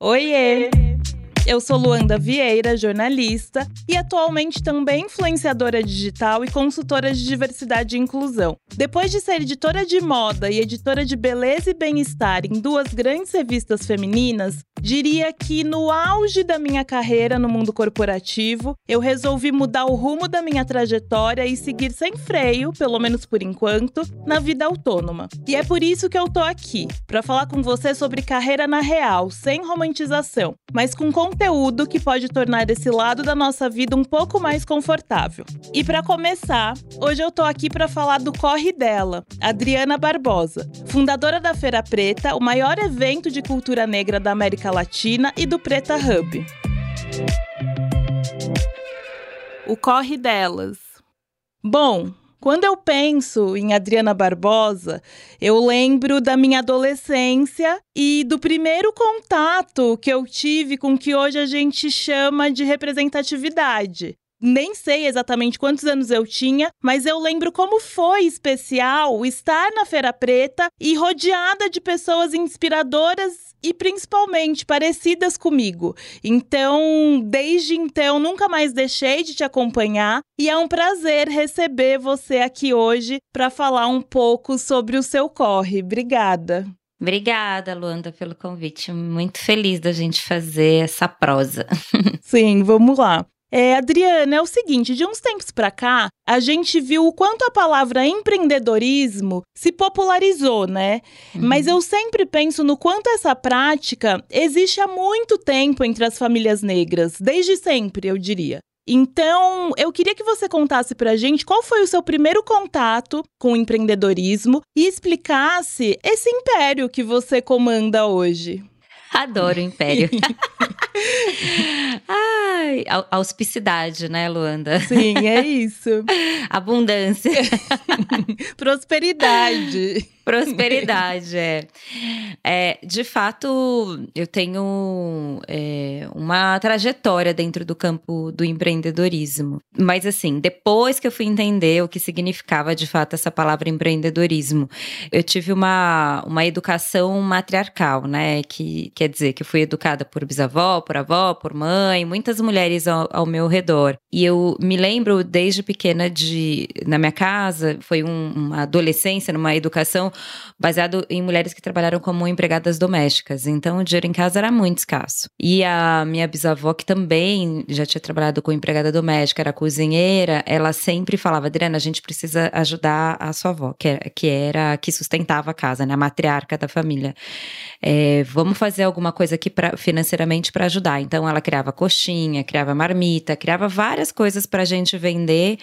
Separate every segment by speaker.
Speaker 1: Oiê! Eu sou Luanda Vieira, jornalista e atualmente também influenciadora digital e consultora de diversidade e inclusão. Depois de ser editora de moda e editora de beleza e bem-estar em duas grandes revistas femininas, diria que no auge da minha carreira no mundo corporativo, eu resolvi mudar o rumo da minha trajetória e seguir sem freio, pelo menos por enquanto, na vida autônoma. E é por isso que eu tô aqui, para falar com você sobre carreira na real, sem romantização, mas com que pode tornar esse lado da nossa vida um pouco mais confortável. E para começar, hoje eu tô aqui para falar do corre dela, Adriana Barbosa, fundadora da Feira Preta, o maior evento de cultura negra da América Latina e do Preta Hub. O corre delas. Bom, quando eu penso em Adriana Barbosa, eu lembro da minha adolescência e do primeiro contato que eu tive com o que hoje a gente chama de representatividade. Nem sei exatamente quantos anos eu tinha, mas eu lembro como foi especial estar na Feira Preta e rodeada de pessoas inspiradoras e principalmente parecidas comigo. Então, desde então, nunca mais deixei de te acompanhar e é um prazer receber você aqui hoje para falar um pouco sobre o seu corre. Obrigada.
Speaker 2: Obrigada, Luanda, pelo convite. Muito feliz da gente fazer essa prosa.
Speaker 1: Sim, vamos lá. É, Adriana, é o seguinte, de uns tempos para cá, a gente viu o quanto a palavra empreendedorismo se popularizou, né? Uhum. Mas eu sempre penso no quanto essa prática existe há muito tempo entre as famílias negras, desde sempre, eu diria. Então, eu queria que você contasse pra gente qual foi o seu primeiro contato com o empreendedorismo e explicasse esse império que você comanda hoje.
Speaker 2: Adoro o império. Ai, auspicidade, né, Luanda?
Speaker 1: Sim, é isso.
Speaker 2: Abundância.
Speaker 1: Prosperidade.
Speaker 2: Prosperidade, é. é. De fato, eu tenho é, uma trajetória dentro do campo do empreendedorismo. Mas, assim, depois que eu fui entender o que significava de fato essa palavra empreendedorismo, eu tive uma, uma educação matriarcal, né? Que quer dizer que eu fui educada por bisavó, por avó, por mãe, muitas mulheres ao, ao meu redor. E eu me lembro desde pequena de, na minha casa, foi um, uma adolescência, numa educação baseado em mulheres que trabalharam como empregadas domésticas. Então, o dinheiro em casa era muito escasso. E a minha bisavó, que também já tinha trabalhado com empregada doméstica, era cozinheira, ela sempre falava: Adriana, a gente precisa ajudar a sua avó, que era, que, era, que sustentava a casa, né? A matriarca da família. É, vamos fazer alguma coisa aqui pra, financeiramente para ajudar. Então, ela criava coxinha, criava marmita, criava várias coisas para a gente vender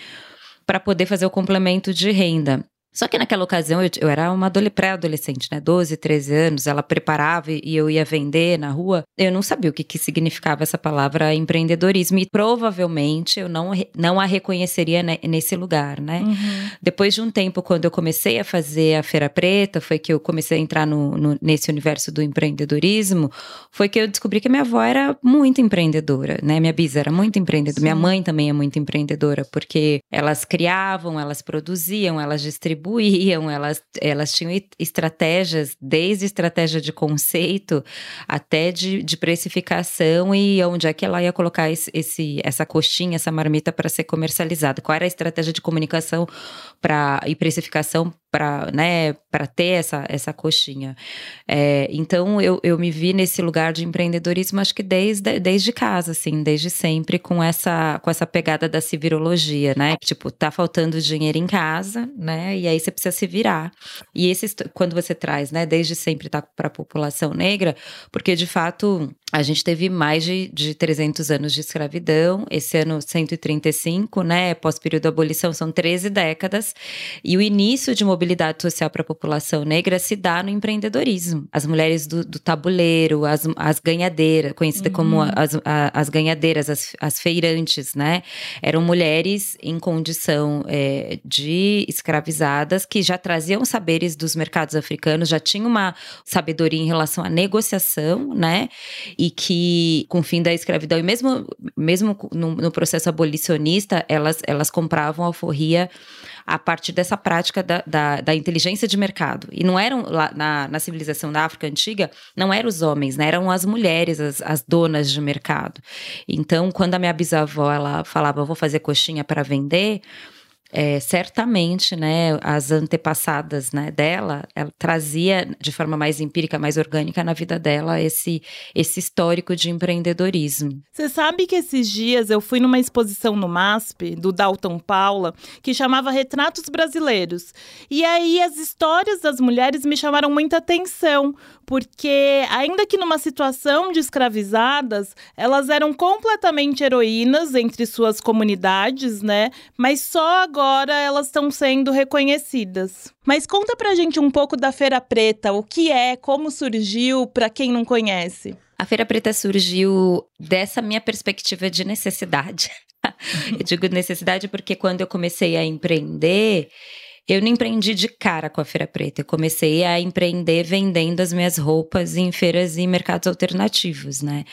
Speaker 2: para poder fazer o complemento de renda. Só que naquela ocasião eu, eu era uma pré-adolescente, né? 12, 13 anos, ela preparava e eu ia vender na rua. Eu não sabia o que, que significava essa palavra empreendedorismo e provavelmente eu não, não a reconheceria nesse lugar, né? Uhum. Depois de um tempo, quando eu comecei a fazer a Feira Preta, foi que eu comecei a entrar no, no, nesse universo do empreendedorismo, foi que eu descobri que minha avó era muito empreendedora, né? Minha bisa era muito empreendedora, Sim. minha mãe também é muito empreendedora, porque elas criavam, elas produziam, elas distribuíam distribuíam, elas, elas tinham estratégias, desde estratégia de conceito até de, de precificação e onde é que ela ia colocar esse, esse essa coxinha, essa marmita para ser comercializada. Qual era a estratégia de comunicação pra, e precificação para né, ter essa, essa coxinha. É, então eu, eu me vi nesse lugar de empreendedorismo, acho que desde, desde casa, assim, desde sempre, com essa, com essa pegada da civirologia, né? Tipo, tá faltando dinheiro em casa, né? E aí você precisa se virar. E esse, quando você traz, né, desde sempre tá para a população negra, porque de fato a gente teve mais de, de 300 anos de escravidão, esse ano 135, né? Pós-período da abolição, são 13 décadas. E o início de mobilidade social para a população negra se dá no empreendedorismo. As mulheres do, do tabuleiro, as, as ganhadeiras, conhecidas uhum. como as, as ganhadeiras, as, as feirantes, né? Eram mulheres em condição é, de escravizadas que já traziam saberes dos mercados africanos, já tinham uma sabedoria em relação à negociação, né? E que, com o fim da escravidão, e mesmo, mesmo no, no processo abolicionista, elas, elas compravam alforria a partir dessa prática da, da, da inteligência de mercado. E não eram, lá, na, na civilização da África antiga, não eram os homens, né? eram as mulheres, as, as donas de mercado. Então, quando a minha bisavó ela falava, vou fazer coxinha para vender, é, certamente, né, as antepassadas né, dela, ela trazia de forma mais empírica, mais orgânica na vida dela esse, esse histórico de empreendedorismo.
Speaker 1: Você sabe que esses dias eu fui numa exposição no MASP, do Dalton Paula, que chamava Retratos Brasileiros. E aí as histórias das mulheres me chamaram muita atenção, porque ainda que numa situação de escravizadas, elas eram completamente heroínas entre suas comunidades, né? Mas só agora elas estão sendo reconhecidas. Mas conta pra gente um pouco da Feira Preta, o que é, como surgiu, para quem não conhece.
Speaker 2: A Feira Preta surgiu dessa minha perspectiva de necessidade. eu digo necessidade porque quando eu comecei a empreender, eu não empreendi de cara com a Feira Preta. Eu comecei a empreender vendendo as minhas roupas em feiras e mercados alternativos, né?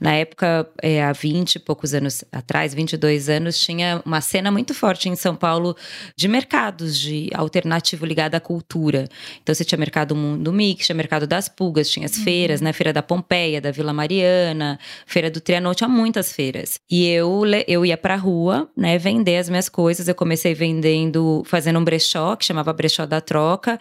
Speaker 2: Na época, é, há 20 e poucos anos atrás, 22 anos, tinha uma cena muito forte em São Paulo de mercados de alternativo ligado à cultura. Então, você tinha mercado Mundo Mix, tinha mercado das Pulgas, tinha as uhum. feiras, né? Feira da Pompeia, da Vila Mariana, Feira do Trianon, tinha muitas feiras. E eu, eu ia pra rua, né, vender as minhas coisas. Eu comecei vendendo, fazendo um brechó brechó, que chamava Brechó da Troca.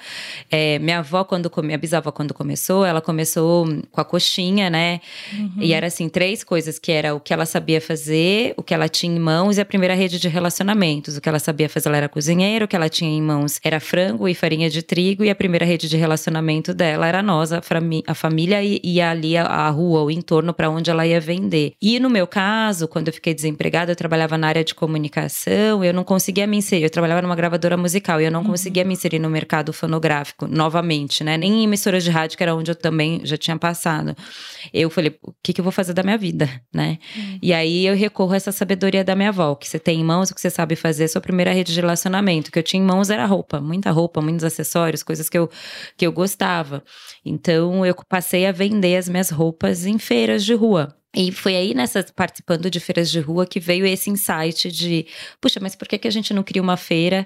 Speaker 2: É, minha avó, quando minha bisavó, quando começou, ela começou com a coxinha, né? Uhum. E era assim, três coisas, que era o que ela sabia fazer, o que ela tinha em mãos e a primeira rede de relacionamentos. O que ela sabia fazer, ela era cozinheira, o que ela tinha em mãos era frango e farinha de trigo, e a primeira rede de relacionamento dela era nós, a, a família, e, e ali a, a rua, o entorno para onde ela ia vender. E no meu caso, quando eu fiquei desempregada, eu trabalhava na área de comunicação, eu não conseguia me inserir, eu trabalhava numa gravadora musical, e eu não uhum. conseguia me inserir no mercado fonográfico novamente, né? Nem em emissoras de rádio, que era onde eu também já tinha passado. Eu falei, o que, que eu vou fazer da minha vida, né? Uhum. E aí eu recorro a essa sabedoria da minha avó, que você tem em mãos, o que você sabe fazer, sua primeira rede de relacionamento. O que eu tinha em mãos era roupa, muita roupa, muitos acessórios, coisas que eu, que eu gostava. Então eu passei a vender as minhas roupas em feiras de rua. E foi aí nessa participando de feiras de rua que veio esse insight de, puxa, mas por que, que a gente não cria uma feira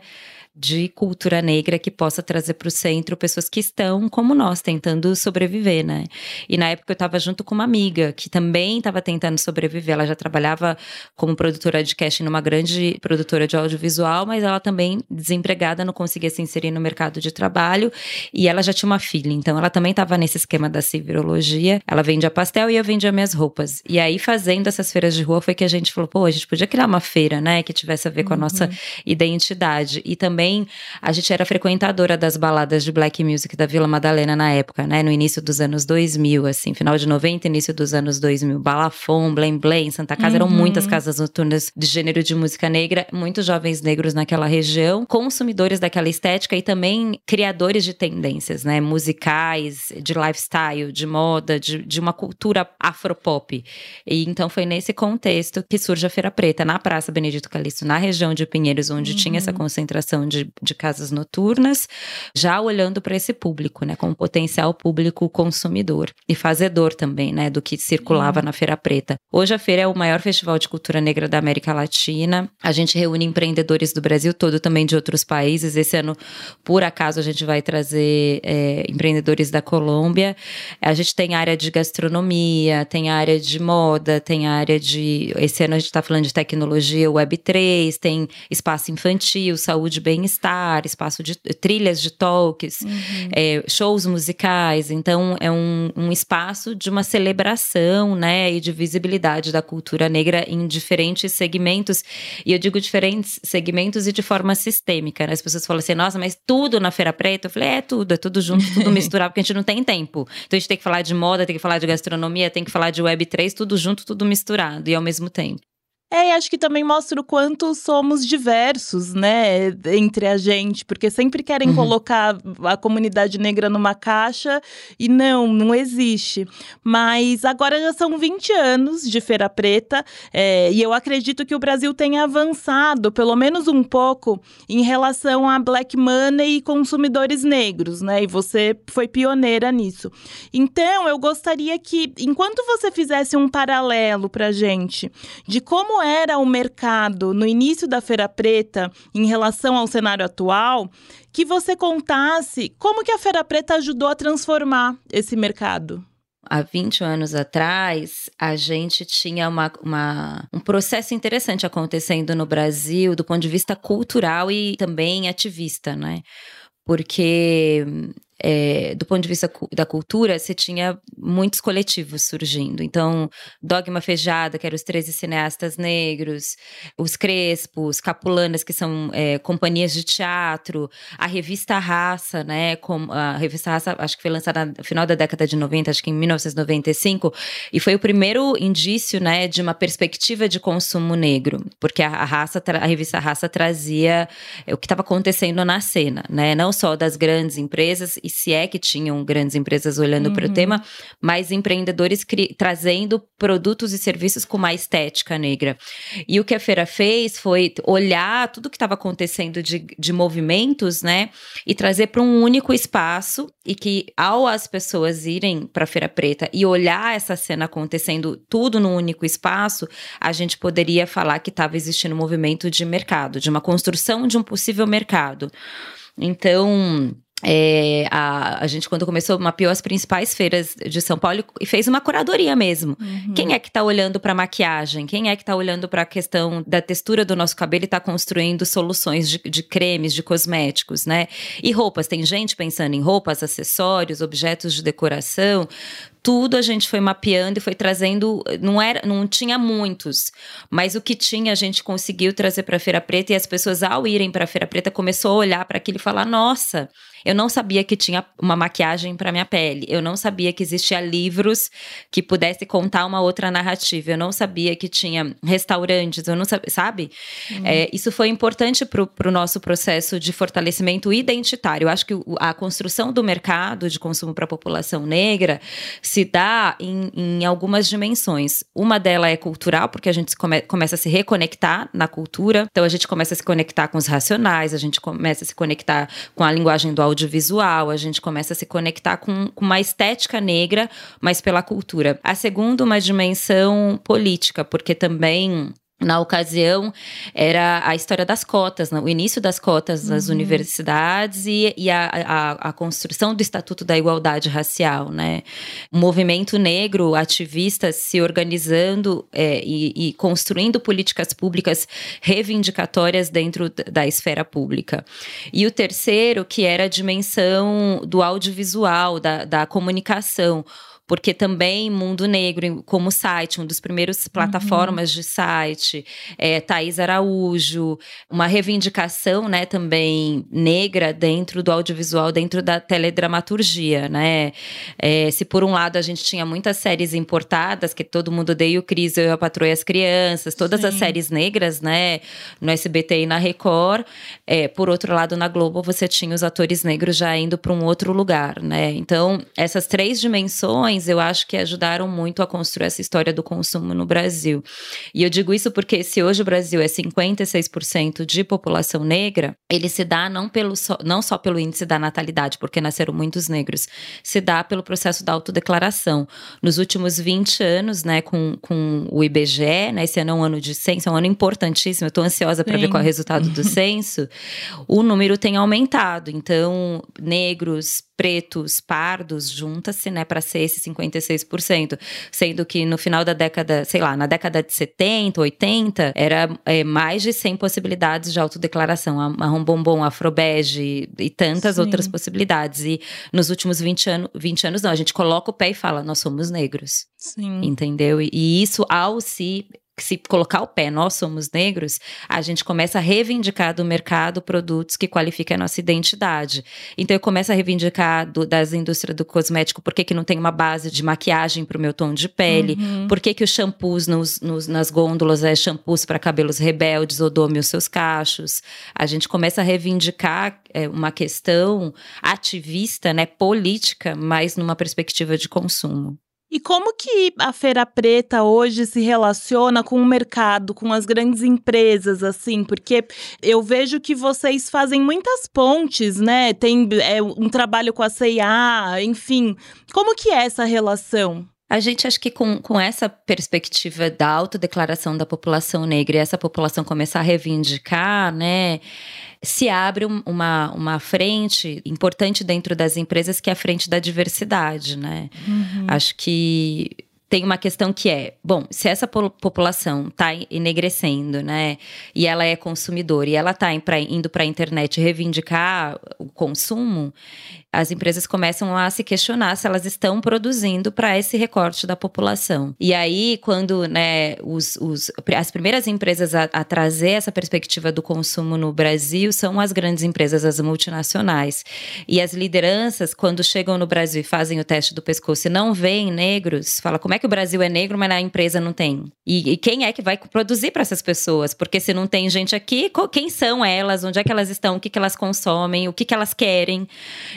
Speaker 2: de cultura negra que possa trazer para o centro pessoas que estão como nós, tentando sobreviver, né? E na época eu estava junto com uma amiga que também estava tentando sobreviver. Ela já trabalhava como produtora de casting numa grande produtora de audiovisual, mas ela também, desempregada, não conseguia se inserir no mercado de trabalho. E ela já tinha uma filha, então ela também estava nesse esquema da civirologia. Ela vendia pastel e eu vendia minhas roupas. E aí, fazendo essas feiras de rua, foi que a gente falou: pô, a gente podia criar uma feira, né, que tivesse a ver com a nossa uhum. identidade. E também também a gente era frequentadora das baladas de black music da Vila Madalena na época, né? No início dos anos 2000, assim, final de 90, início dos anos 2000. Balafon, Blém Blém, Santa Casa, uhum. eram muitas casas noturnas de gênero de música negra, muitos jovens negros naquela região, consumidores daquela estética e também criadores de tendências, né? Musicais, de lifestyle, de moda, de, de uma cultura afropop. E então foi nesse contexto que surge a Feira Preta, na Praça Benedito Calixto, na região de Pinheiros, onde uhum. tinha essa concentração de de, de casas noturnas, já olhando para esse público, né, como potencial público consumidor e fazedor também, né, do que circulava uhum. na Feira Preta. Hoje a feira é o maior festival de cultura negra da América Latina. A gente reúne empreendedores do Brasil todo, também de outros países. Esse ano, por acaso, a gente vai trazer é, empreendedores da Colômbia. A gente tem área de gastronomia, tem área de moda, tem área de. Esse ano a gente está falando de tecnologia Web3, tem espaço infantil, saúde, bem bem-estar, espaço de trilhas de talks, uhum. é, shows musicais. Então, é um, um espaço de uma celebração, né, e de visibilidade da cultura negra em diferentes segmentos. E eu digo diferentes segmentos e de forma sistêmica. Né? As pessoas falam assim, nossa, mas tudo na Feira Preta? Eu falei, é tudo, é tudo junto, tudo misturado, porque a gente não tem tempo. Então, a gente tem que falar de moda, tem que falar de gastronomia, tem que falar de Web3, tudo junto, tudo misturado e ao mesmo tempo.
Speaker 1: É, e acho que também mostra o quanto somos diversos, né, entre a gente, porque sempre querem uhum. colocar a comunidade negra numa caixa e não, não existe. Mas agora já são 20 anos de Feira Preta é, e eu acredito que o Brasil tenha avançado, pelo menos um pouco, em relação a black money e consumidores negros, né, e você foi pioneira nisso. Então, eu gostaria que, enquanto você fizesse um paralelo pra gente de como como era o mercado no início da Feira Preta em relação ao cenário atual, que você contasse como que a Feira Preta ajudou a transformar esse mercado
Speaker 2: há 20 anos atrás, a gente tinha uma, uma, um processo interessante acontecendo no Brasil do ponto de vista cultural e também ativista, né? Porque é, do ponto de vista da cultura, você tinha muitos coletivos surgindo. Então, Dogma Fejada, que eram os 13 cineastas negros, os Crespos, Capulanas, que são é, companhias de teatro, a revista Raça, né? Com, a revista Raça, acho que foi lançada no final da década de 90, acho que em 1995, e foi o primeiro indício, né, de uma perspectiva de consumo negro, porque a, a Raça, a revista Raça trazia o que estava acontecendo na cena, né? Não só das grandes empresas, e se é que tinham grandes empresas olhando uhum. para o tema, mas empreendedores trazendo produtos e serviços com uma estética negra. E o que a feira fez foi olhar tudo que estava acontecendo de, de movimentos, né, e trazer para um único espaço e que ao as pessoas irem para a feira preta e olhar essa cena acontecendo tudo num único espaço, a gente poderia falar que estava existindo um movimento de mercado, de uma construção de um possível mercado. Então, é, a, a gente, quando começou, mapeou as principais feiras de São Paulo e fez uma curadoria mesmo. Uhum. Quem é que está olhando para maquiagem? Quem é que está olhando para a questão da textura do nosso cabelo e está construindo soluções de, de, cremes, de cosméticos, né? E roupas. Tem gente pensando em roupas, acessórios, objetos de decoração tudo a gente foi mapeando e foi trazendo, não era, não tinha muitos, mas o que tinha a gente conseguiu trazer para a Feira Preta e as pessoas ao irem para a Feira Preta começou a olhar para aquilo e falar: "Nossa, eu não sabia que tinha uma maquiagem para minha pele. Eu não sabia que existia livros que pudesse contar uma outra narrativa. Eu não sabia que tinha restaurantes. Eu não sabia, sabe? Uhum. É, isso foi importante para o nosso processo de fortalecimento identitário. Eu acho que a construção do mercado de consumo para a população negra se dá em, em, algumas dimensões. Uma delas é cultural, porque a gente come, começa a se reconectar na cultura. Então a gente começa a se conectar com os racionais, a gente começa a se conectar com a linguagem do audiovisual, a gente começa a se conectar com, com uma estética negra, mas pela cultura. A segunda, uma dimensão política, porque também na ocasião, era a história das cotas, né? o início das cotas nas uhum. universidades e, e a, a, a, construção do Estatuto da Igualdade Racial. Né? O movimento negro ativista se organizando é, e, e, construindo políticas públicas reivindicatórias dentro da esfera pública. E o terceiro, que era a dimensão do audiovisual, da, da comunicação porque também Mundo Negro, como site, um dos primeiros plataformas uhum. de site, é, Thaís Araújo, uma reivindicação, né, também negra dentro do audiovisual, dentro da teledramaturgia, né? É, se por um lado a gente tinha muitas séries importadas, que todo mundo odeia o Cris, eu, a Patroa e as Crianças, todas Sim. as séries negras, né, no SBT e na Record, é, por outro lado, na Globo você tinha os atores negros já indo para um outro lugar, né? Então, essas três dimensões eu acho que ajudaram muito a construir essa história do consumo no Brasil. E eu digo isso porque se hoje o Brasil é 56% de população negra, ele se dá não, pelo só, não só pelo índice da natalidade, porque nasceram muitos negros, se dá pelo processo da autodeclaração. Nos últimos 20 anos, né, com, com o IBGE, né, esse ano é um ano de censo, é um ano importantíssimo, eu estou ansiosa para ver qual é o resultado do censo, o número tem aumentado. Então, negros, pretos, pardos, junta-se, né, para ser esse 56%. Sendo que no final da década, sei lá, na década de 70, 80, era é, mais de 100 possibilidades de autodeclaração. Marrom bombom, afrobege e tantas Sim. outras possibilidades. E nos últimos 20 anos, 20 anos, não, a gente coloca o pé e fala, nós somos negros.
Speaker 1: Sim.
Speaker 2: Entendeu? E isso, ao se se colocar o pé, nós somos negros, a gente começa a reivindicar do mercado produtos que qualifiquem a nossa identidade. Então eu começo a reivindicar do, das indústrias do cosmético, por que, que não tem uma base de maquiagem para o meu tom de pele, uhum. por que, que os shampoos nos, nos, nas gôndolas é shampoos para cabelos rebeldes, odome os seus cachos. A gente começa a reivindicar é, uma questão ativista, né, política, mas numa perspectiva de consumo.
Speaker 1: E como que a Feira Preta hoje se relaciona com o mercado, com as grandes empresas, assim? Porque eu vejo que vocês fazem muitas pontes, né? Tem é, um trabalho com a CIA, enfim. Como que é essa relação?
Speaker 2: A gente acha que com, com essa perspectiva da autodeclaração da população negra e essa população começar a reivindicar, né? se abre uma, uma frente importante dentro das empresas, que é a frente da diversidade, né? Uhum. Acho que tem uma questão que é, bom, se essa população está enegrecendo, né, e ela é consumidora e ela está indo para a internet reivindicar o consumo, as empresas começam a se questionar se elas estão produzindo para esse recorte da população. E aí, quando né, os, os, as primeiras empresas a, a, trazer essa perspectiva do consumo no Brasil são as grandes empresas, as multinacionais. E as lideranças, quando chegam no Brasil e fazem o teste do pescoço e não veem negros, fala como é que o Brasil é negro, mas na empresa não tem? E, e quem é que vai produzir para essas pessoas? Porque se não tem gente aqui, quem são elas? Onde é que elas estão? O que, que elas consomem? O que, que elas querem?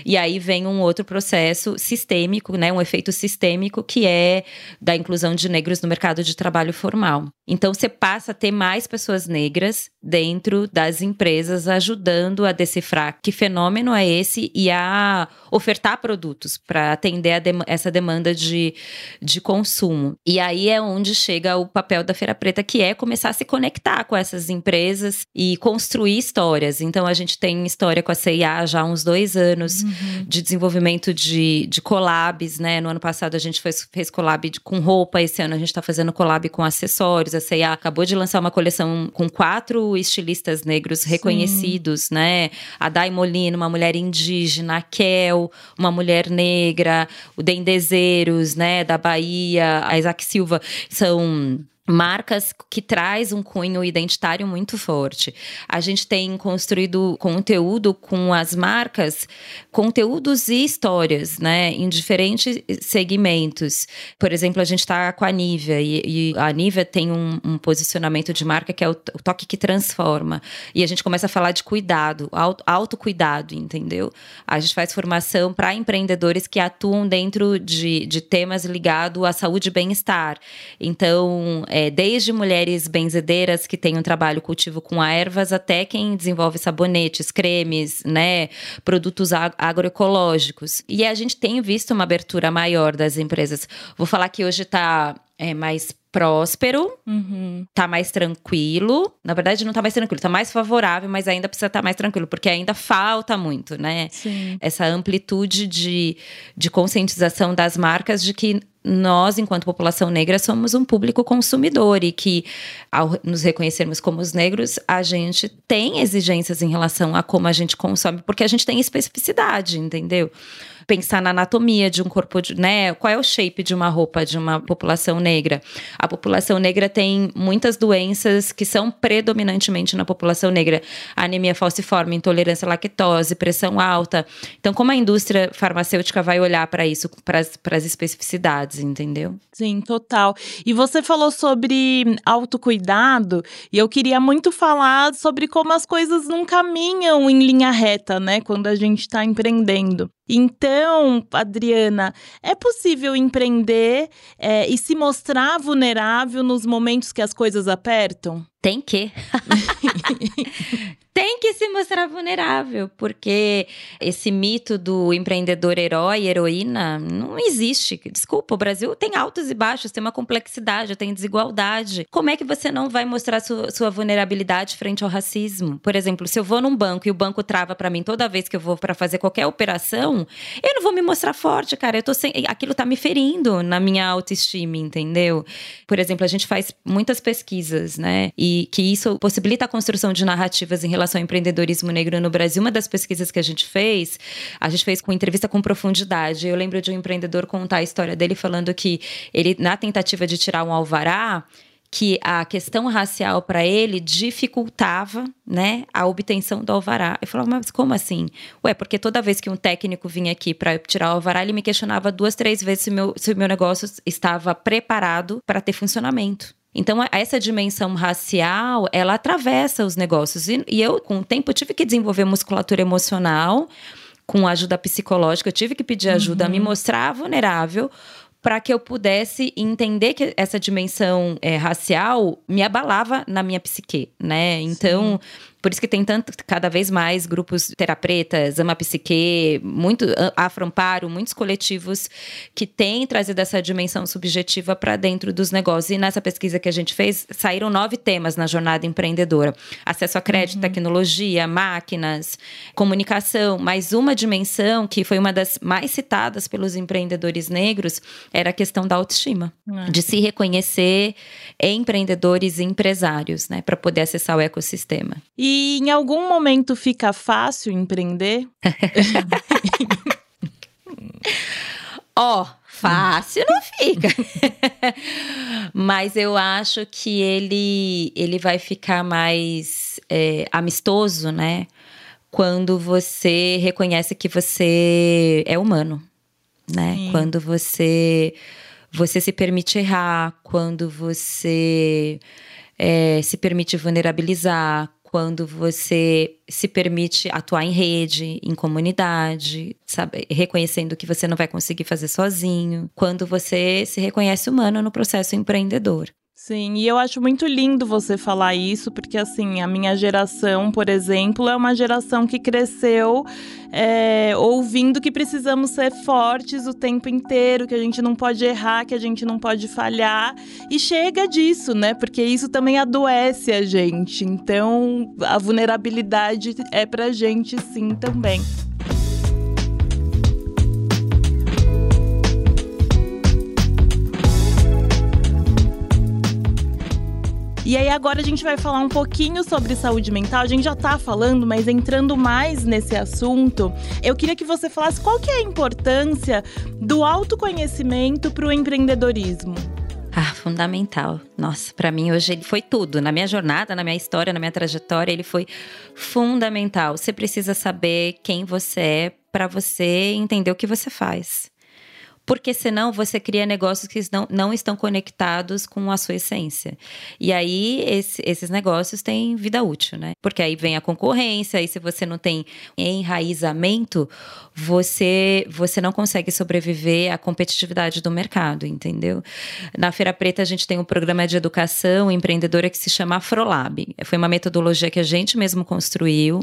Speaker 2: E aí vem um outro processo sistêmico, né, um efeito sistêmico que é da inclusão de negros no mercado de trabalho formal. Então você passa a ter mais pessoas negras dentro das empresas ajudando a decifrar que fenômeno é esse e a ofertar produtos para atender essa demanda de, de consumo. E aí é onde chega o papel da Feira Preta, que é começar a se conectar com essas empresas e construir histórias. Então a gente tem história com a CIA já há uns dois anos, uhum de desenvolvimento de, de collabs, né? No ano passado a gente fez, fez collab com roupa, esse ano a gente está fazendo collab com acessórios. C&A acabou de lançar uma coleção com quatro estilistas negros reconhecidos, Sim. né? A Dai Molina, uma mulher indígena, a Kel, uma mulher negra, o Dendezeiros, né, da Bahia, a Isaac Silva, são marcas que traz um cunho identitário muito forte. A gente tem construído conteúdo com as marcas, conteúdos e histórias, né, em diferentes segmentos. Por exemplo, a gente está com a Nivea e, e, a Nivea tem um, um, posicionamento de marca que é o, toque que transforma. E a gente começa a falar de cuidado, auto, autocuidado, entendeu? A gente faz formação para empreendedores que atuam dentro de, de temas ligados à saúde e bem-estar. Então, é, desde mulheres benzedeiras que têm um trabalho cultivo com ervas até quem desenvolve sabonetes, cremes, né, produtos agroecológicos. E a gente tem visto uma abertura maior das empresas. Vou falar que hoje está é, mais próspero, uhum. tá mais tranquilo. Na verdade, não tá mais tranquilo, tá mais favorável, mas ainda precisa estar tá mais tranquilo, porque ainda falta muito, né? Sim. Essa amplitude de, de conscientização das marcas de que nós, enquanto população negra, somos um público consumidor e que, ao nos reconhecermos como os negros, a gente tem exigências em relação a como a gente consome, porque a gente tem especificidade, entendeu? Pensar na anatomia de um corpo, de, né? Qual é o shape de uma roupa de uma população negra? A população negra tem muitas doenças que são predominantemente na população negra: anemia falciforme, intolerância à lactose, pressão alta. Então, como a indústria farmacêutica vai olhar para isso, para as especificidades, entendeu?
Speaker 1: Sim, total. E você falou sobre autocuidado, e eu queria muito falar sobre como as coisas não caminham em linha reta, né? Quando a gente está empreendendo. Então, Adriana, é possível empreender é, e se mostrar vulnerável nos momentos que as coisas apertam?
Speaker 2: Tem que. tem que se mostrar vulnerável, porque esse mito do empreendedor herói, heroína, não existe. Desculpa, o Brasil tem altos e baixos, tem uma complexidade, tem desigualdade. Como é que você não vai mostrar sua, sua vulnerabilidade frente ao racismo? Por exemplo, se eu vou num banco e o banco trava para mim toda vez que eu vou para fazer qualquer operação, eu não vou me mostrar forte, cara. Eu tô sem... aquilo tá me ferindo na minha autoestima, entendeu? Por exemplo, a gente faz muitas pesquisas, né? E que isso possibilita a construção de narrativas em relação ao empreendedorismo negro no Brasil. Uma das pesquisas que a gente fez, a gente fez com entrevista com profundidade. Eu lembro de um empreendedor contar a história dele falando que ele, na tentativa de tirar um alvará, que a questão racial para ele dificultava, né, a obtenção do alvará. Eu falava, mas como assim? Ué, porque toda vez que um técnico vinha aqui para tirar o alvará, ele me questionava duas, três vezes se meu, se o meu negócio estava preparado para ter funcionamento. Então, essa dimensão racial, ela atravessa os negócios. E, e eu, com o tempo, tive que desenvolver musculatura emocional, com ajuda psicológica, eu tive que pedir ajuda, uhum. me mostrar vulnerável para que eu pudesse entender que essa dimensão é, racial me abalava na minha psique, né? Então, Sim Por isso que tem tanto, cada vez mais grupos terapeutas, ama psique, muito afroamparo, muitos coletivos que têm trazido essa dimensão subjetiva para dentro dos negócios. E nessa pesquisa que a gente fez, saíram nove temas na jornada empreendedora: acesso a crédito, uhum. tecnologia, máquinas, comunicação. Mas uma dimensão que foi uma das mais citadas pelos empreendedores negros era a questão da autoestima, uhum. de se reconhecer empreendedores e empresários, né, para poder acessar o ecossistema.
Speaker 1: E em algum momento fica fácil empreender?
Speaker 2: Ó, oh, fácil não fica. Mas eu acho que ele, ele vai ficar mais é, amistoso, né? Quando você reconhece que você é humano, né? Sim. Quando você você se permite errar, quando você é, se permite vulnerabilizar, quando você se permite atuar em rede, em comunidade, sabe, reconhecendo que você não vai conseguir fazer sozinho, quando você se reconhece humano no processo empreendedor.
Speaker 1: Sim, e eu acho muito lindo você falar isso, porque assim, a minha geração, por exemplo, é uma geração que cresceu é, ouvindo que precisamos ser fortes o tempo inteiro, que a gente não pode errar, que a gente não pode falhar. E chega disso, né? Porque isso também adoece a gente. Então, a vulnerabilidade é pra gente sim também. E aí agora a gente vai falar um pouquinho sobre saúde mental. A gente já tá falando, mas entrando mais nesse assunto, eu queria que você falasse qual que é a importância do autoconhecimento para o empreendedorismo.
Speaker 2: Ah, fundamental. Nossa, para mim hoje ele foi tudo. Na minha jornada, na minha história, na minha trajetória, ele foi fundamental. Você precisa saber quem você é para você entender o que você faz porque senão você cria negócios que não, não estão conectados com a sua essência. E aí esse, esses negócios têm vida útil, né? Porque aí vem a concorrência, e se você não tem enraizamento, você, você não consegue sobreviver à competitividade do mercado, entendeu? Na Feira Preta a gente tem um programa de educação empreendedora que se chama Afrolab. Foi uma metodologia que a gente mesmo construiu.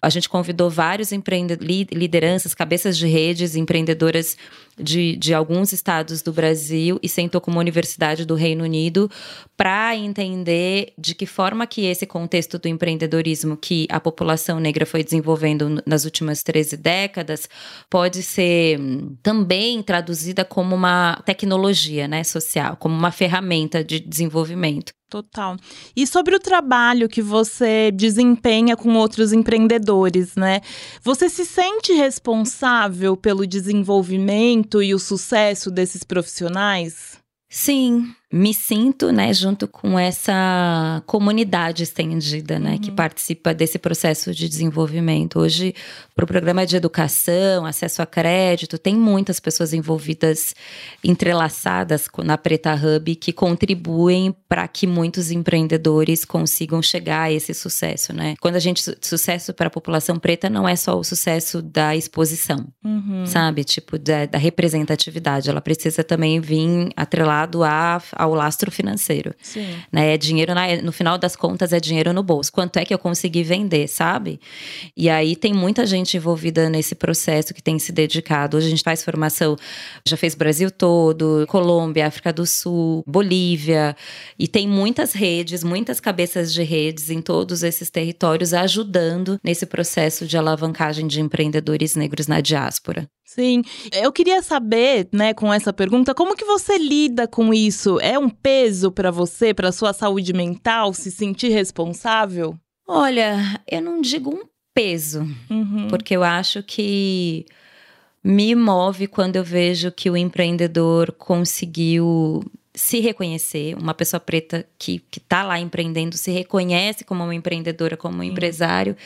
Speaker 2: A gente convidou vários lideranças, cabeças de redes, empreendedoras de, de alguns estados do Brasil e sentou com uma universidade do Reino Unido para entender de que forma que esse contexto do empreendedorismo que a população negra foi desenvolvendo nas últimas 13 décadas pode ser hum, também traduzida como uma tecnologia né, social, como uma ferramenta de desenvolvimento.
Speaker 1: Total. E sobre o trabalho que você desempenha com outros empreendedores, né? Você se sente responsável pelo desenvolvimento e o sucesso desses profissionais?
Speaker 2: Sim, me sinto, né, junto com essa comunidade estendida, né, uhum. que participa desse processo de desenvolvimento. Hoje, para o programa de educação, acesso a crédito, tem muitas pessoas envolvidas, entrelaçadas na Preta Hub, que contribuem para que muitos empreendedores consigam chegar a esse sucesso, né. Quando a gente, sucesso para a população preta não é só o sucesso da exposição, uhum. sabe, tipo, da, da representatividade, ela precisa também vir atrelado a ao lastro financeiro. Sim. Né? É dinheiro, na, no final das contas, é dinheiro no bolso. Quanto é que eu consegui vender, sabe? E aí tem muita gente envolvida nesse processo que tem se dedicado. Hoje a gente faz formação, já fez Brasil todo, Colômbia, África do Sul, Bolívia. E tem muitas redes, muitas cabeças de redes em todos esses territórios ajudando nesse processo de alavancagem de empreendedores negros na diáspora.
Speaker 1: Sim, eu queria saber, né, com essa pergunta, como que você lida com isso? É um peso para você, para sua saúde mental, se sentir responsável?
Speaker 2: Olha, eu não digo um peso, uhum. porque eu acho que me move quando eu vejo que o empreendedor conseguiu se reconhecer, uma pessoa preta que, que tá lá empreendendo, se reconhece como uma empreendedora, como um Sim. empresário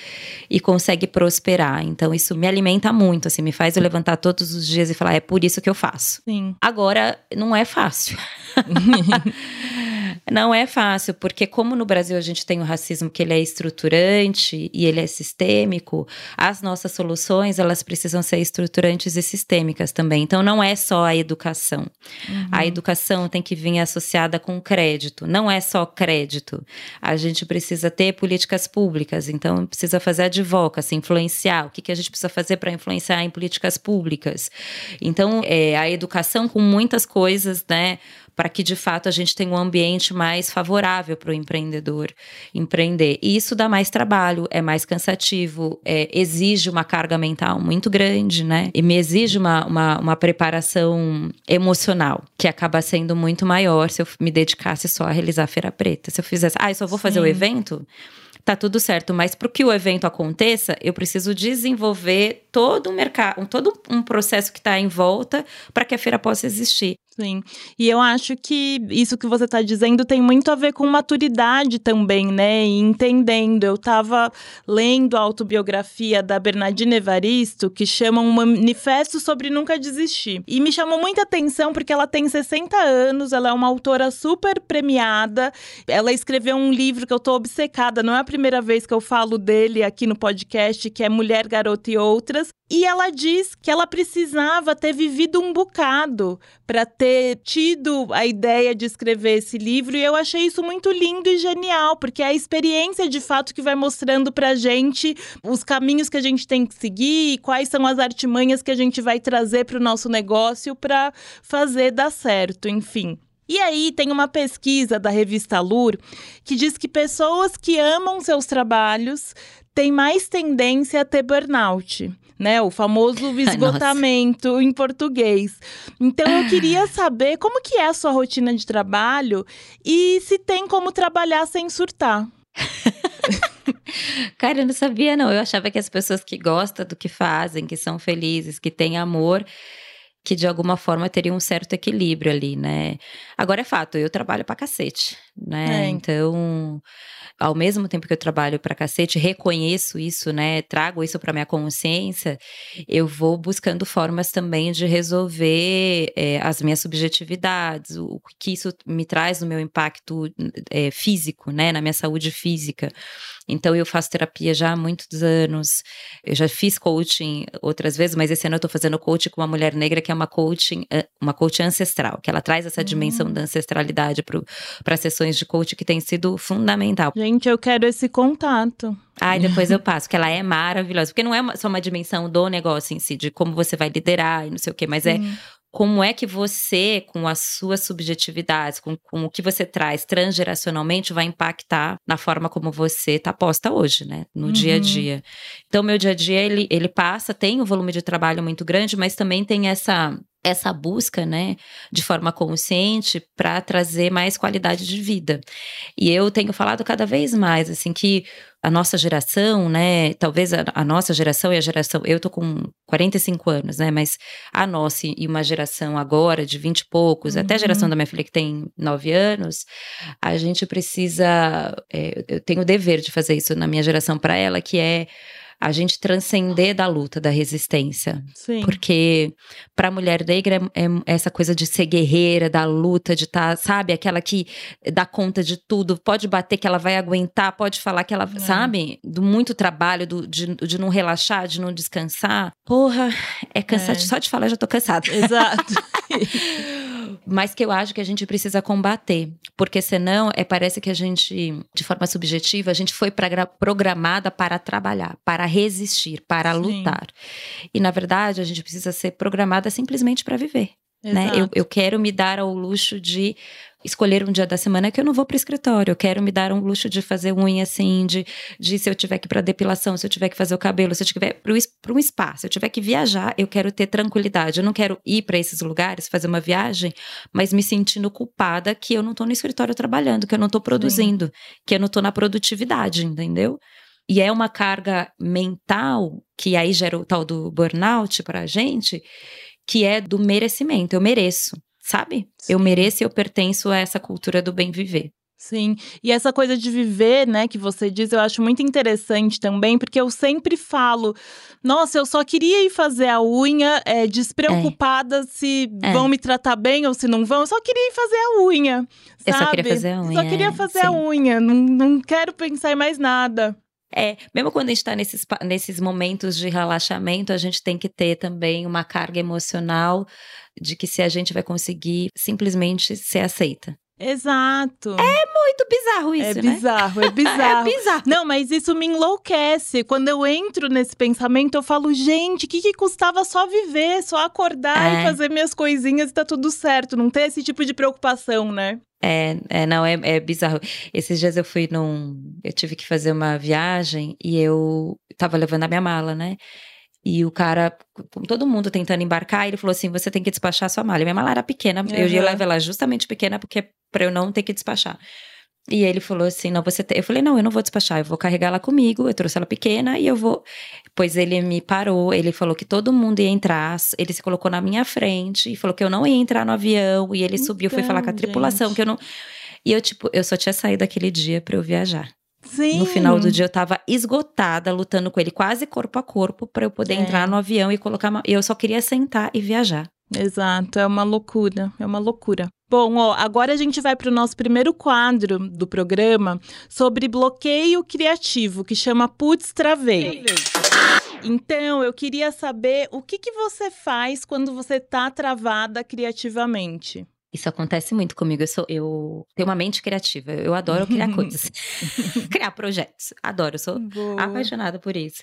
Speaker 2: e consegue prosperar. Então, isso me alimenta muito, assim, me faz eu levantar todos os dias e falar, é por isso que eu faço. Sim. Agora, não é fácil. Não é fácil, porque como no Brasil a gente tem o racismo que ele é estruturante e ele é sistêmico, as nossas soluções, elas precisam ser estruturantes e sistêmicas também. Então não é só a educação. Uhum. A educação tem que vir associada com crédito, não é só crédito. A gente precisa ter políticas públicas, então precisa fazer advocacy, influenciar. O que, que a gente precisa fazer para influenciar em políticas públicas? Então, é, a educação com muitas coisas, né? Para que de fato a gente tenha um ambiente mais favorável para o empreendedor empreender. E isso dá mais trabalho, é mais cansativo, é, exige uma carga mental muito grande, né? E me exige uma, uma, uma preparação emocional, que acaba sendo muito maior se eu me dedicasse só a realizar a Feira Preta. Se eu fizesse, ah, eu só vou fazer Sim. o evento tá tudo certo, mas para que o evento aconteça, eu preciso desenvolver todo um mercado, todo um processo que está em volta para que a feira possa existir.
Speaker 1: Sim. E eu acho que isso que você está dizendo tem muito a ver com maturidade também, né? E entendendo. Eu estava lendo a autobiografia da Bernardine Evaristo, que chama um manifesto sobre nunca desistir. E me chamou muita atenção porque ela tem 60 anos, ela é uma autora super premiada. Ela escreveu um livro que eu estou obcecada, não é a primeira vez que eu falo dele aqui no podcast, que é Mulher, Garota e Outras. E ela diz que ela precisava ter vivido um bocado para ter tido a ideia de escrever esse livro. E eu achei isso muito lindo e genial, porque é a experiência de fato que vai mostrando para gente os caminhos que a gente tem que seguir e quais são as artimanhas que a gente vai trazer para o nosso negócio para fazer dar certo, enfim. E aí tem uma pesquisa da revista Lur que diz que pessoas que amam seus trabalhos têm mais tendência a ter burnout né? O famoso esgotamento em português. Então eu queria saber como que é a sua rotina de trabalho e se tem como trabalhar sem surtar.
Speaker 2: Cara, eu não sabia, não. Eu achava que as pessoas que gostam do que fazem, que são felizes, que têm amor, que de alguma forma teriam um certo equilíbrio ali, né? Agora é fato, eu trabalho pra cacete, né? É. Então, ao mesmo tempo que eu trabalho pra cacete, reconheço isso, né? Trago isso pra minha consciência, eu vou buscando formas também de resolver é, as minhas subjetividades, o que isso me traz no meu impacto é, físico, né? Na minha saúde física. Então eu faço terapia já há muitos anos. Eu já fiz coaching outras vezes, mas esse ano eu tô fazendo coaching com uma mulher negra que é uma coaching, eh, uma coaching ancestral, que ela traz essa dimensão da hum. ancestralidade para sessões de coaching que tem sido fundamental.
Speaker 1: Gente, eu quero esse contato.
Speaker 2: Ai, depois eu passo, que ela é maravilhosa. Porque não é só uma dimensão do negócio em si, de como você vai liderar e não sei o quê, mas é como é que você, com as suas subjetividades, com, com o que você traz transgeracionalmente, vai impactar na forma como você está posta hoje, né? No uhum. dia a uhum. dia. Então, meu dia a dia, ele, ele passa, tem um volume de trabalho muito grande, mas também tem essa essa busca, né, de forma consciente para trazer mais qualidade de vida. E eu tenho falado cada vez mais assim que a nossa geração, né, talvez a, a nossa geração e a geração, eu tô com 45 anos, né, mas a nossa e uma geração agora de 20 e poucos, uhum. até a geração uhum. da minha filha que tem 9 anos, a gente precisa, é, eu tenho o dever de fazer isso na minha geração para ela, que é a gente transcender da luta, da resistência. Sim. Porque para a mulher negra é, é, essa coisa de ser guerreira, da luta, de estar, tá, sabe, aquela que dá conta de tudo, pode bater que ela vai aguentar, pode falar que ela, é. sabe, do muito trabalho, do, de, de não relaxar, de não descansar. Porra, é cansativo. É. Só de falar já tô cansada.
Speaker 1: Exato.
Speaker 2: mas que eu acho que a gente precisa combater, porque senão é, parece que a gente, de forma subjetiva, a gente foi programada para trabalhar, para resistir, para Sim. lutar. E na verdade, a gente precisa ser programada simplesmente para viver. Né? Eu, eu quero me dar ao luxo de escolher um dia da semana que eu não vou para o escritório. Eu quero me dar um luxo de fazer unha assim, de, de se eu tiver que ir para depilação, se eu tiver que fazer o cabelo, se eu tiver para um spa, se eu tiver que viajar, eu quero ter tranquilidade. Eu não quero ir para esses lugares, fazer uma viagem, mas me sentindo culpada que eu não estou no escritório trabalhando, que eu não estou produzindo, Sim. que eu não estou na produtividade, entendeu? E é uma carga mental que aí gera o tal do burnout para a gente, que é do merecimento. Eu mereço sabe? Sim. Eu mereço e eu pertenço a essa cultura do bem viver.
Speaker 1: Sim, e essa coisa de viver, né, que você diz, eu acho muito interessante também, porque eu sempre falo, nossa, eu só queria ir fazer a unha, é, despreocupada é. se é. vão me tratar bem ou se não vão, eu só queria ir fazer a unha, sabe?
Speaker 2: Eu só queria fazer a unha.
Speaker 1: Só queria fazer sim. a unha, não, não quero pensar em mais nada.
Speaker 2: É, mesmo quando a gente está nesses, nesses momentos de relaxamento, a gente tem que ter também uma carga emocional de que se a gente vai conseguir simplesmente ser aceita.
Speaker 1: Exato.
Speaker 2: É muito bizarro isso,
Speaker 1: é
Speaker 2: né?
Speaker 1: Bizarro, é bizarro,
Speaker 2: é bizarro.
Speaker 1: Não, mas isso me enlouquece. Quando eu entro nesse pensamento, eu falo, gente, o que, que custava só viver, só acordar é. e fazer minhas coisinhas e tá tudo certo. Não ter esse tipo de preocupação, né?
Speaker 2: É, é não, é, é bizarro. Esses dias eu fui num. Eu tive que fazer uma viagem e eu tava levando a minha mala, né? E o cara, com todo mundo tentando embarcar, ele falou assim: você tem que despachar sua malha. Minha mala era pequena, uhum. eu ia levar ela justamente pequena, porque para eu não ter que despachar. E ele falou assim: não, você tem. Eu falei: não, eu não vou despachar, eu vou carregar ela comigo. Eu trouxe ela pequena e eu vou. Pois ele me parou, ele falou que todo mundo ia entrar, ele se colocou na minha frente e falou que eu não ia entrar no avião. E ele então, subiu, foi falar com a então, tripulação, gente. que eu não. E eu, tipo, eu só tinha saído aquele dia para eu viajar.
Speaker 1: Sim.
Speaker 2: No final do dia eu tava esgotada, lutando com ele quase corpo a corpo para eu poder é. entrar no avião e colocar uma... eu só queria sentar e viajar.
Speaker 1: Exato, é uma loucura, é uma loucura. Bom, ó, agora a gente vai para o nosso primeiro quadro do programa sobre bloqueio criativo, que chama Putz Travei. Então, eu queria saber o que, que você faz quando você está travada criativamente.
Speaker 2: Isso acontece muito comigo. Eu, sou, eu tenho uma mente criativa. Eu adoro criar coisas. criar projetos. Adoro. Eu sou Boa. apaixonada por isso.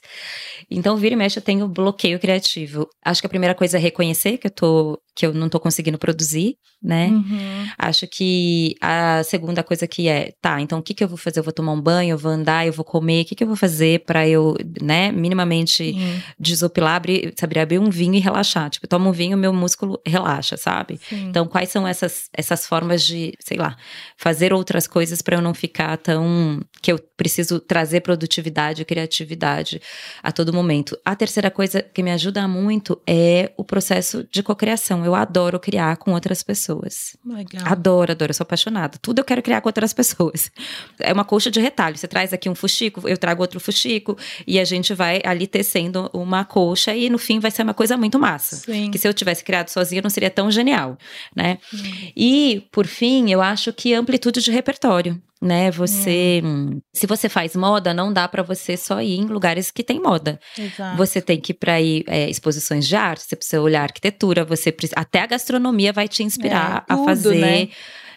Speaker 2: Então, vira e mexe, eu tenho bloqueio criativo. Acho que a primeira coisa é reconhecer que eu tô que eu não tô conseguindo produzir, né? Uhum. Acho que a segunda coisa que é, tá, então o que que eu vou fazer? Eu vou tomar um banho, eu vou andar, eu vou comer, o que que eu vou fazer para eu, né, minimamente uhum. desopilar, abrir, saber abrir um vinho e relaxar. Tipo, tomo um vinho, meu músculo relaxa, sabe? Sim. Então, quais são essas, essas formas de, sei lá, fazer outras coisas para eu não ficar tão que eu preciso trazer produtividade e criatividade a todo momento. A terceira coisa que me ajuda muito é o processo de cocriação eu adoro criar com outras pessoas.
Speaker 1: Legal.
Speaker 2: Adoro, adoro. Eu sou apaixonada. Tudo eu quero criar com outras pessoas. É uma coxa de retalho. Você traz aqui um fuxico, eu trago outro fuxico. E a gente vai ali tecendo uma coxa. E no fim vai ser uma coisa muito massa.
Speaker 1: Sim.
Speaker 2: Que se eu tivesse criado sozinha não seria tão genial, né? Hum. E, por fim, eu acho que amplitude de repertório né? Você, hum. se você faz moda, não dá para você só ir em lugares que tem moda.
Speaker 1: Exato.
Speaker 2: Você tem que ir para ir é, exposições de arte, você precisa olhar arquitetura, você precisa, até a gastronomia vai te inspirar é, tudo, a fazer. Né?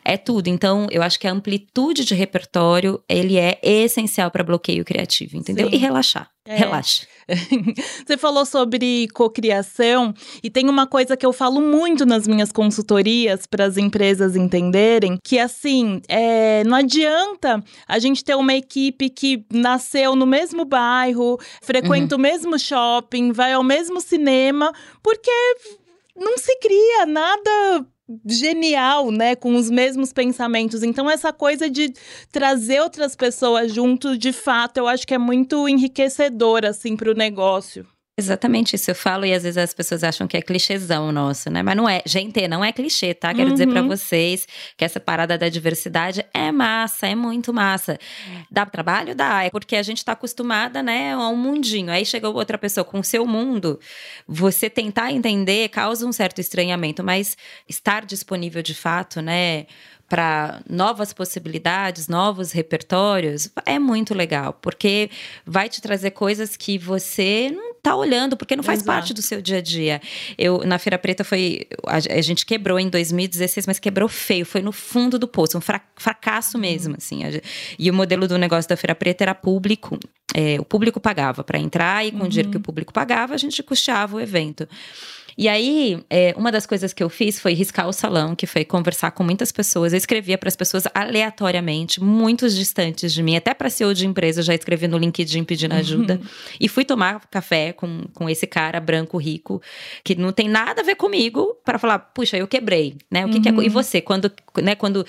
Speaker 2: É tudo. Então, eu acho que a amplitude de repertório, ele é essencial para bloqueio criativo, entendeu? Sim. E relaxar. É. Relaxa.
Speaker 1: Você falou sobre cocriação e tem uma coisa que eu falo muito nas minhas consultorias para as empresas entenderem que assim é, não adianta a gente ter uma equipe que nasceu no mesmo bairro, frequenta uhum. o mesmo shopping, vai ao mesmo cinema, porque não se cria nada genial, né, com os mesmos pensamentos. Então essa coisa de trazer outras pessoas junto, de fato, eu acho que é muito enriquecedor assim para o negócio.
Speaker 2: Exatamente isso eu falo e às vezes as pessoas acham que é clichêzão nosso, né? Mas não é. Gente, não é clichê, tá? Quero uhum. dizer para vocês que essa parada da diversidade é massa, é muito massa. Dá trabalho? Dá. É porque a gente tá acostumada, né, a um mundinho. Aí chega outra pessoa com o seu mundo, você tentar entender causa um certo estranhamento, mas estar disponível de fato, né? para novas possibilidades, novos repertórios, é muito legal, porque vai te trazer coisas que você não tá olhando, porque não faz Exato. parte do seu dia a dia. Eu, na Feira Preta, foi. A, a, gente quebrou em 2016, mas quebrou feio, foi no fundo do poço, um fra, fracasso mesmo, uhum. assim. A, e o modelo do negócio da Feira Preta era público. É, o público pagava para entrar e com uhum. o dinheiro que o público pagava, a gente custeava o evento. E aí, é, uma das coisas que eu fiz foi riscar o salão, que foi conversar com muitas pessoas. Eu escrevia para as pessoas aleatoriamente, muitos distantes de mim, até para CEO de empresa, eu já escrevi no LinkedIn pedindo uhum. ajuda. Uhum. E fui tomar café com, com esse cara branco, rico, que não tem nada a ver comigo, para falar, puxa, eu quebrei, né? O que, uhum. que é, e uhum. você, quando, né, quando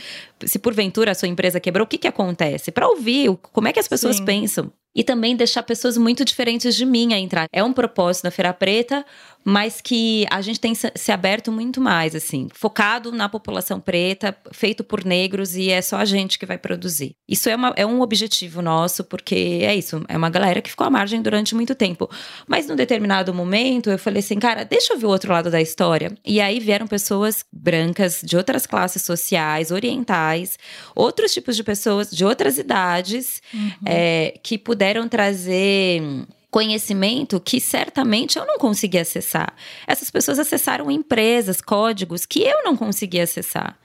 Speaker 2: se porventura a sua empresa quebrou, o que que acontece? Para ouvir como é que as pessoas Sim. pensam e também deixar pessoas muito diferentes de mim a entrar. É um propósito da Feira Preta, mas que a gente tem se aberto muito mais, assim, focado na população preta, feito por negros e é só a gente que vai produzir. Isso é, uma, é um objetivo nosso, porque é isso, é uma galera que ficou à margem durante muito tempo. Mas num determinado momento eu falei assim, cara, deixa eu ver o outro lado da história. E aí vieram pessoas brancas de outras classes sociais, orientais, outros tipos de pessoas de outras idades, uhum. é, que puderam puderam trazer conhecimento que certamente eu não consegui acessar. Essas pessoas acessaram empresas, códigos que eu não consegui acessar.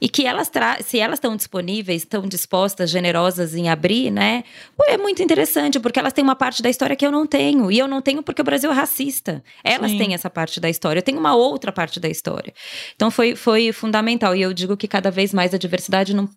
Speaker 2: E que elas, se elas estão disponíveis, estão dispostas, generosas em abrir, né? É muito interessante, porque elas têm uma parte da história que eu não tenho. E eu não tenho porque o Brasil é racista. Elas Sim. têm essa parte da história. Eu tenho uma outra parte da história. Então foi, foi fundamental. E eu digo que cada vez mais a diversidade não,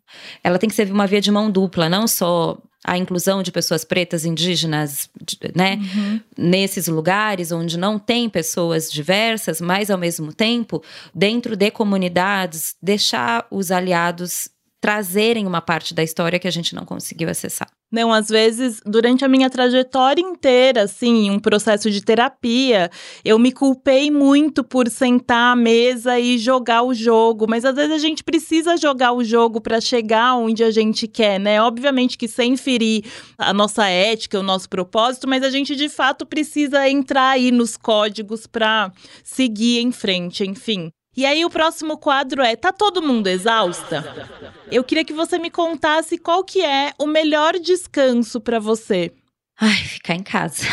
Speaker 2: ela tem que ser uma via de mão dupla, não só a inclusão de pessoas pretas, indígenas, né, uhum. nesses lugares onde não tem pessoas diversas, mas ao mesmo tempo, dentro de comunidades, deixar os aliados trazerem uma parte da história que a gente não conseguiu acessar.
Speaker 1: Não, às vezes, durante a minha trajetória inteira, assim, um processo de terapia, eu me culpei muito por sentar à mesa e jogar o jogo, mas às vezes a gente precisa jogar o jogo para chegar onde a gente quer, né? Obviamente que sem ferir a nossa ética, o nosso propósito, mas a gente de fato precisa entrar aí nos códigos para seguir em frente, enfim. E aí o próximo quadro é Tá todo mundo exausta? Eu queria que você me contasse qual que é o melhor descanso para você.
Speaker 2: Ai, ficar em casa.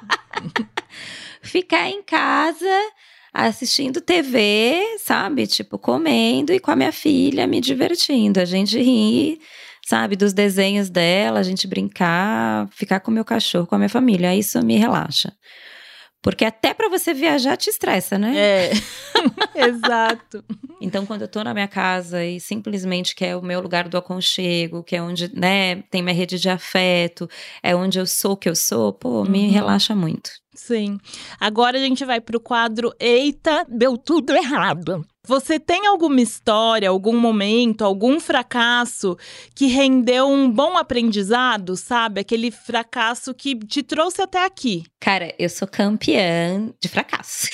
Speaker 2: ficar em casa assistindo TV, sabe? Tipo, comendo e com a minha filha me divertindo. A gente ri, sabe, dos desenhos dela, a gente brincar, ficar com o meu cachorro, com a minha família. Isso me relaxa. Porque até para você viajar te estressa, né?
Speaker 1: É. Exato.
Speaker 2: Então, quando eu tô na minha casa e simplesmente que é o meu lugar do aconchego, que é onde, né, tem minha rede de afeto, é onde eu sou o que eu sou, pô, me uhum. relaxa muito.
Speaker 1: Sim. Agora a gente vai pro quadro Eita, deu tudo errado. Você tem alguma história, algum momento, algum fracasso que rendeu um bom aprendizado, sabe? Aquele fracasso que te trouxe até aqui.
Speaker 2: Cara, eu sou campeã de fracasso.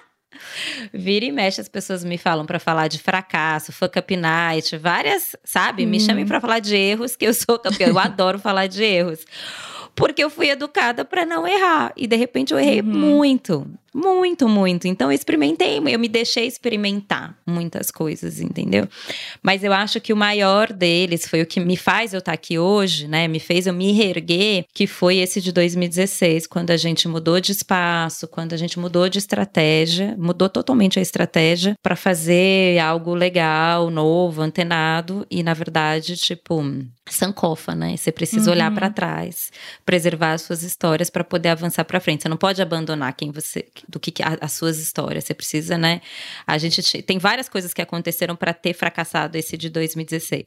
Speaker 2: Vira e mexe, as pessoas me falam para falar de fracasso, fuck up night, várias, sabe? Me chamem para falar de erros, que eu sou campeã. Eu adoro falar de erros porque eu fui educada para não errar. E de repente eu errei uhum. muito. Muito, muito. Então eu experimentei, eu me deixei experimentar muitas coisas, entendeu? Mas eu acho que o maior deles foi o que me faz eu estar aqui hoje, né? Me fez eu me reerguer, que foi esse de 2016, quando a gente mudou de espaço, quando a gente mudou de estratégia, mudou totalmente a estratégia para fazer algo legal, novo, antenado e na verdade, tipo, sancofa, né? Você precisa uhum. olhar para trás, preservar as suas histórias para poder avançar para frente. Você não pode abandonar quem você do que as suas histórias. Você precisa, né? A gente tem várias coisas que aconteceram para ter fracassado esse de 2016.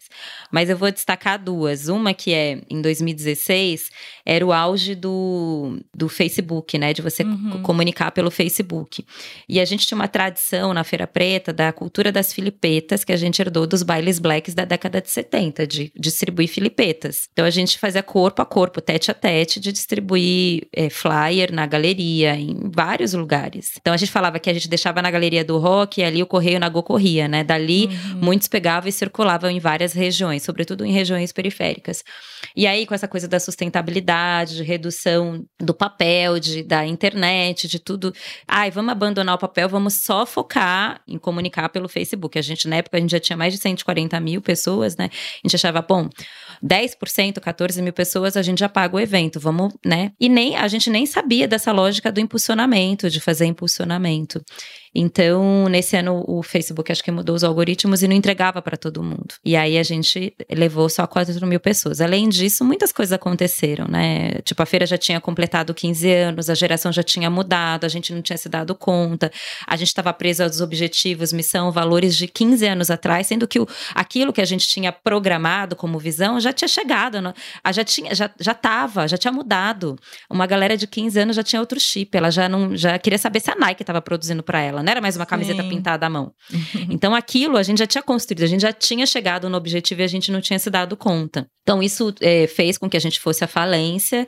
Speaker 2: Mas eu vou destacar duas. Uma que é em 2016 era o auge do, do Facebook, né? De você uhum. comunicar pelo Facebook. E a gente tinha uma tradição na Feira Preta da cultura das filipetas que a gente herdou dos bailes blacks da década de 70, de distribuir filipetas. Então a gente fazia corpo a corpo, tete a tete, de distribuir é, flyer na galeria, em vários lugares. Então a gente falava que a gente deixava na galeria do rock e ali o correio na Go corria, né? Dali uhum. muitos pegavam e circulavam em várias regiões, sobretudo em regiões periféricas. E aí com essa coisa da sustentabilidade, de redução do papel, de, da internet, de tudo. Ai, vamos abandonar o papel, vamos só focar em comunicar pelo Facebook. A gente na época a gente já tinha mais de 140 mil pessoas, né? A gente achava, bom, 10%, 14 mil pessoas, a gente já paga o evento, vamos, né? E nem a gente nem sabia dessa lógica do impulsionamento, de fazer impulsionamento. Então, nesse ano, o Facebook acho que mudou os algoritmos e não entregava para todo mundo. E aí a gente levou só 4 mil pessoas. Além disso, muitas coisas aconteceram, né? Tipo, a feira já tinha completado 15 anos, a geração já tinha mudado, a gente não tinha se dado conta, a gente estava preso aos objetivos, missão, valores de 15 anos atrás, sendo que o, aquilo que a gente tinha programado como visão já tinha chegado, não? já tinha, já, já já tinha mudado. Uma galera de 15 anos já tinha outro chip, ela já não, já queria saber se a Nike estava produzindo para ela não era mais uma camiseta Sim. pintada à mão. então aquilo a gente já tinha construído, a gente já tinha chegado no objetivo e a gente não tinha se dado conta. Então isso é, fez com que a gente fosse à falência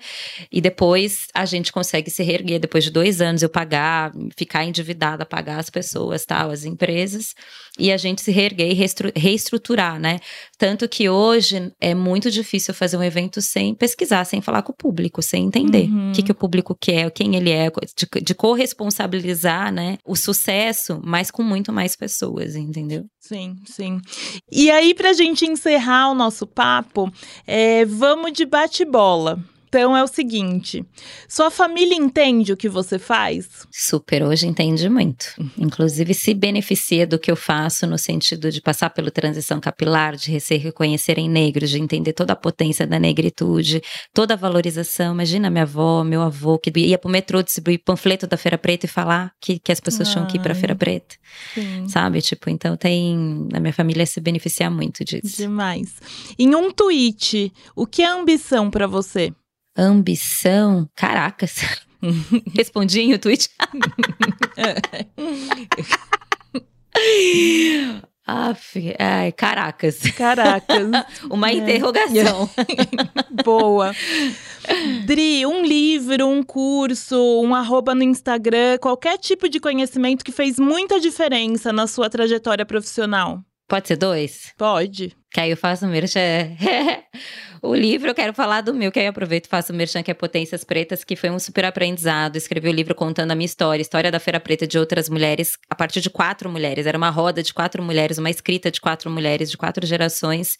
Speaker 2: e depois a gente consegue se reerguer depois de dois anos eu pagar, ficar endividada, pagar as pessoas, tal, as empresas e a gente se reerguer e reestruturar, né? Tanto que hoje é muito difícil fazer um evento sem pesquisar, sem falar com o público, sem entender uhum. o que, que o público quer, quem ele é, de, de corresponsabilizar, né? O sucesso, mas com muito mais pessoas, entendeu?
Speaker 1: Sim, sim. E aí, pra gente encerrar o nosso papo, é, vamos de bate-bola. Então é o seguinte: sua família entende o que você faz?
Speaker 2: Super, hoje entende muito. Inclusive se beneficia do que eu faço no sentido de passar pela transição capilar, de se reconhecerem negros, de entender toda a potência da negritude, toda a valorização. Imagina minha avó, meu avô, que ia pro metrô distribuir panfleto da Feira Preta e falar que, que as pessoas Ai, tinham que ir pra Feira Preta. Sim. Sabe? Tipo, então tem. A minha família se beneficiar muito disso.
Speaker 1: Demais. Em um tweet, o que é ambição para você?
Speaker 2: Ambição? Caracas. Respondi em o tweet. Aff, ai, caracas.
Speaker 1: Caracas.
Speaker 2: Uma é. interrogação.
Speaker 1: Boa. Dri, um livro, um curso, um arroba no Instagram, qualquer tipo de conhecimento que fez muita diferença na sua trajetória profissional.
Speaker 2: Pode ser dois?
Speaker 1: Pode.
Speaker 2: Que aí eu faço merchan. o livro, eu quero falar do meu, que aí eu aproveito e faço merchan, que é Potências Pretas, que foi um super aprendizado. Escrevi o livro contando a minha história, história da Feira Preta de outras mulheres, a partir de quatro mulheres. Era uma roda de quatro mulheres, uma escrita de quatro mulheres, de quatro gerações.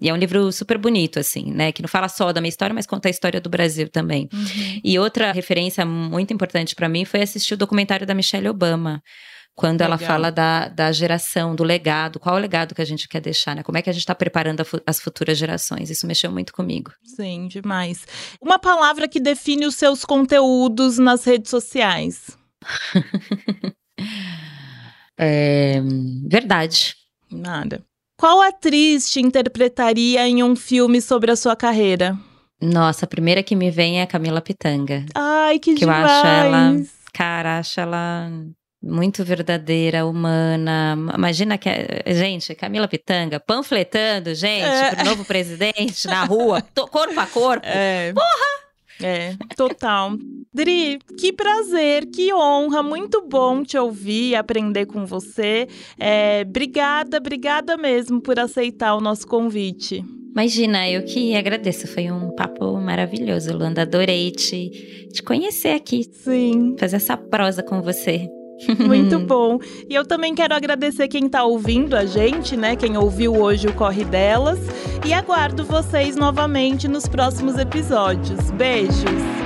Speaker 2: E é um livro super bonito, assim, né? Que não fala só da minha história, mas conta a história do Brasil também. Uhum. E outra referência muito importante para mim foi assistir o documentário da Michelle Obama quando Legal. ela fala da, da geração, do legado, qual é o legado que a gente quer deixar, né? Como é que a gente está preparando fu as futuras gerações? Isso mexeu muito comigo.
Speaker 1: Sim, demais. Uma palavra que define os seus conteúdos nas redes sociais.
Speaker 2: é, verdade.
Speaker 1: Nada. Qual atriz te interpretaria em um filme sobre a sua carreira?
Speaker 2: Nossa, a primeira que me vem é a Camila Pitanga.
Speaker 1: Ai, que, que demais!
Speaker 2: eu acho ela, cara, acho ela muito verdadeira, humana. Imagina que, gente, Camila Pitanga panfletando, gente, é. pro novo presidente na rua, corpo a corpo. É. Porra!
Speaker 1: É, total. Dri, que prazer, que honra, muito bom te ouvir e aprender com você. É, obrigada, obrigada mesmo por aceitar o nosso convite.
Speaker 2: Imagina, eu que agradeço. Foi um papo maravilhoso, Luanda. Adorei te, te conhecer aqui.
Speaker 1: Sim.
Speaker 2: Fazer essa prosa com você.
Speaker 1: Muito bom. E eu também quero agradecer quem está ouvindo a gente, né? Quem ouviu hoje o Corre Delas. E aguardo vocês novamente nos próximos episódios. Beijos!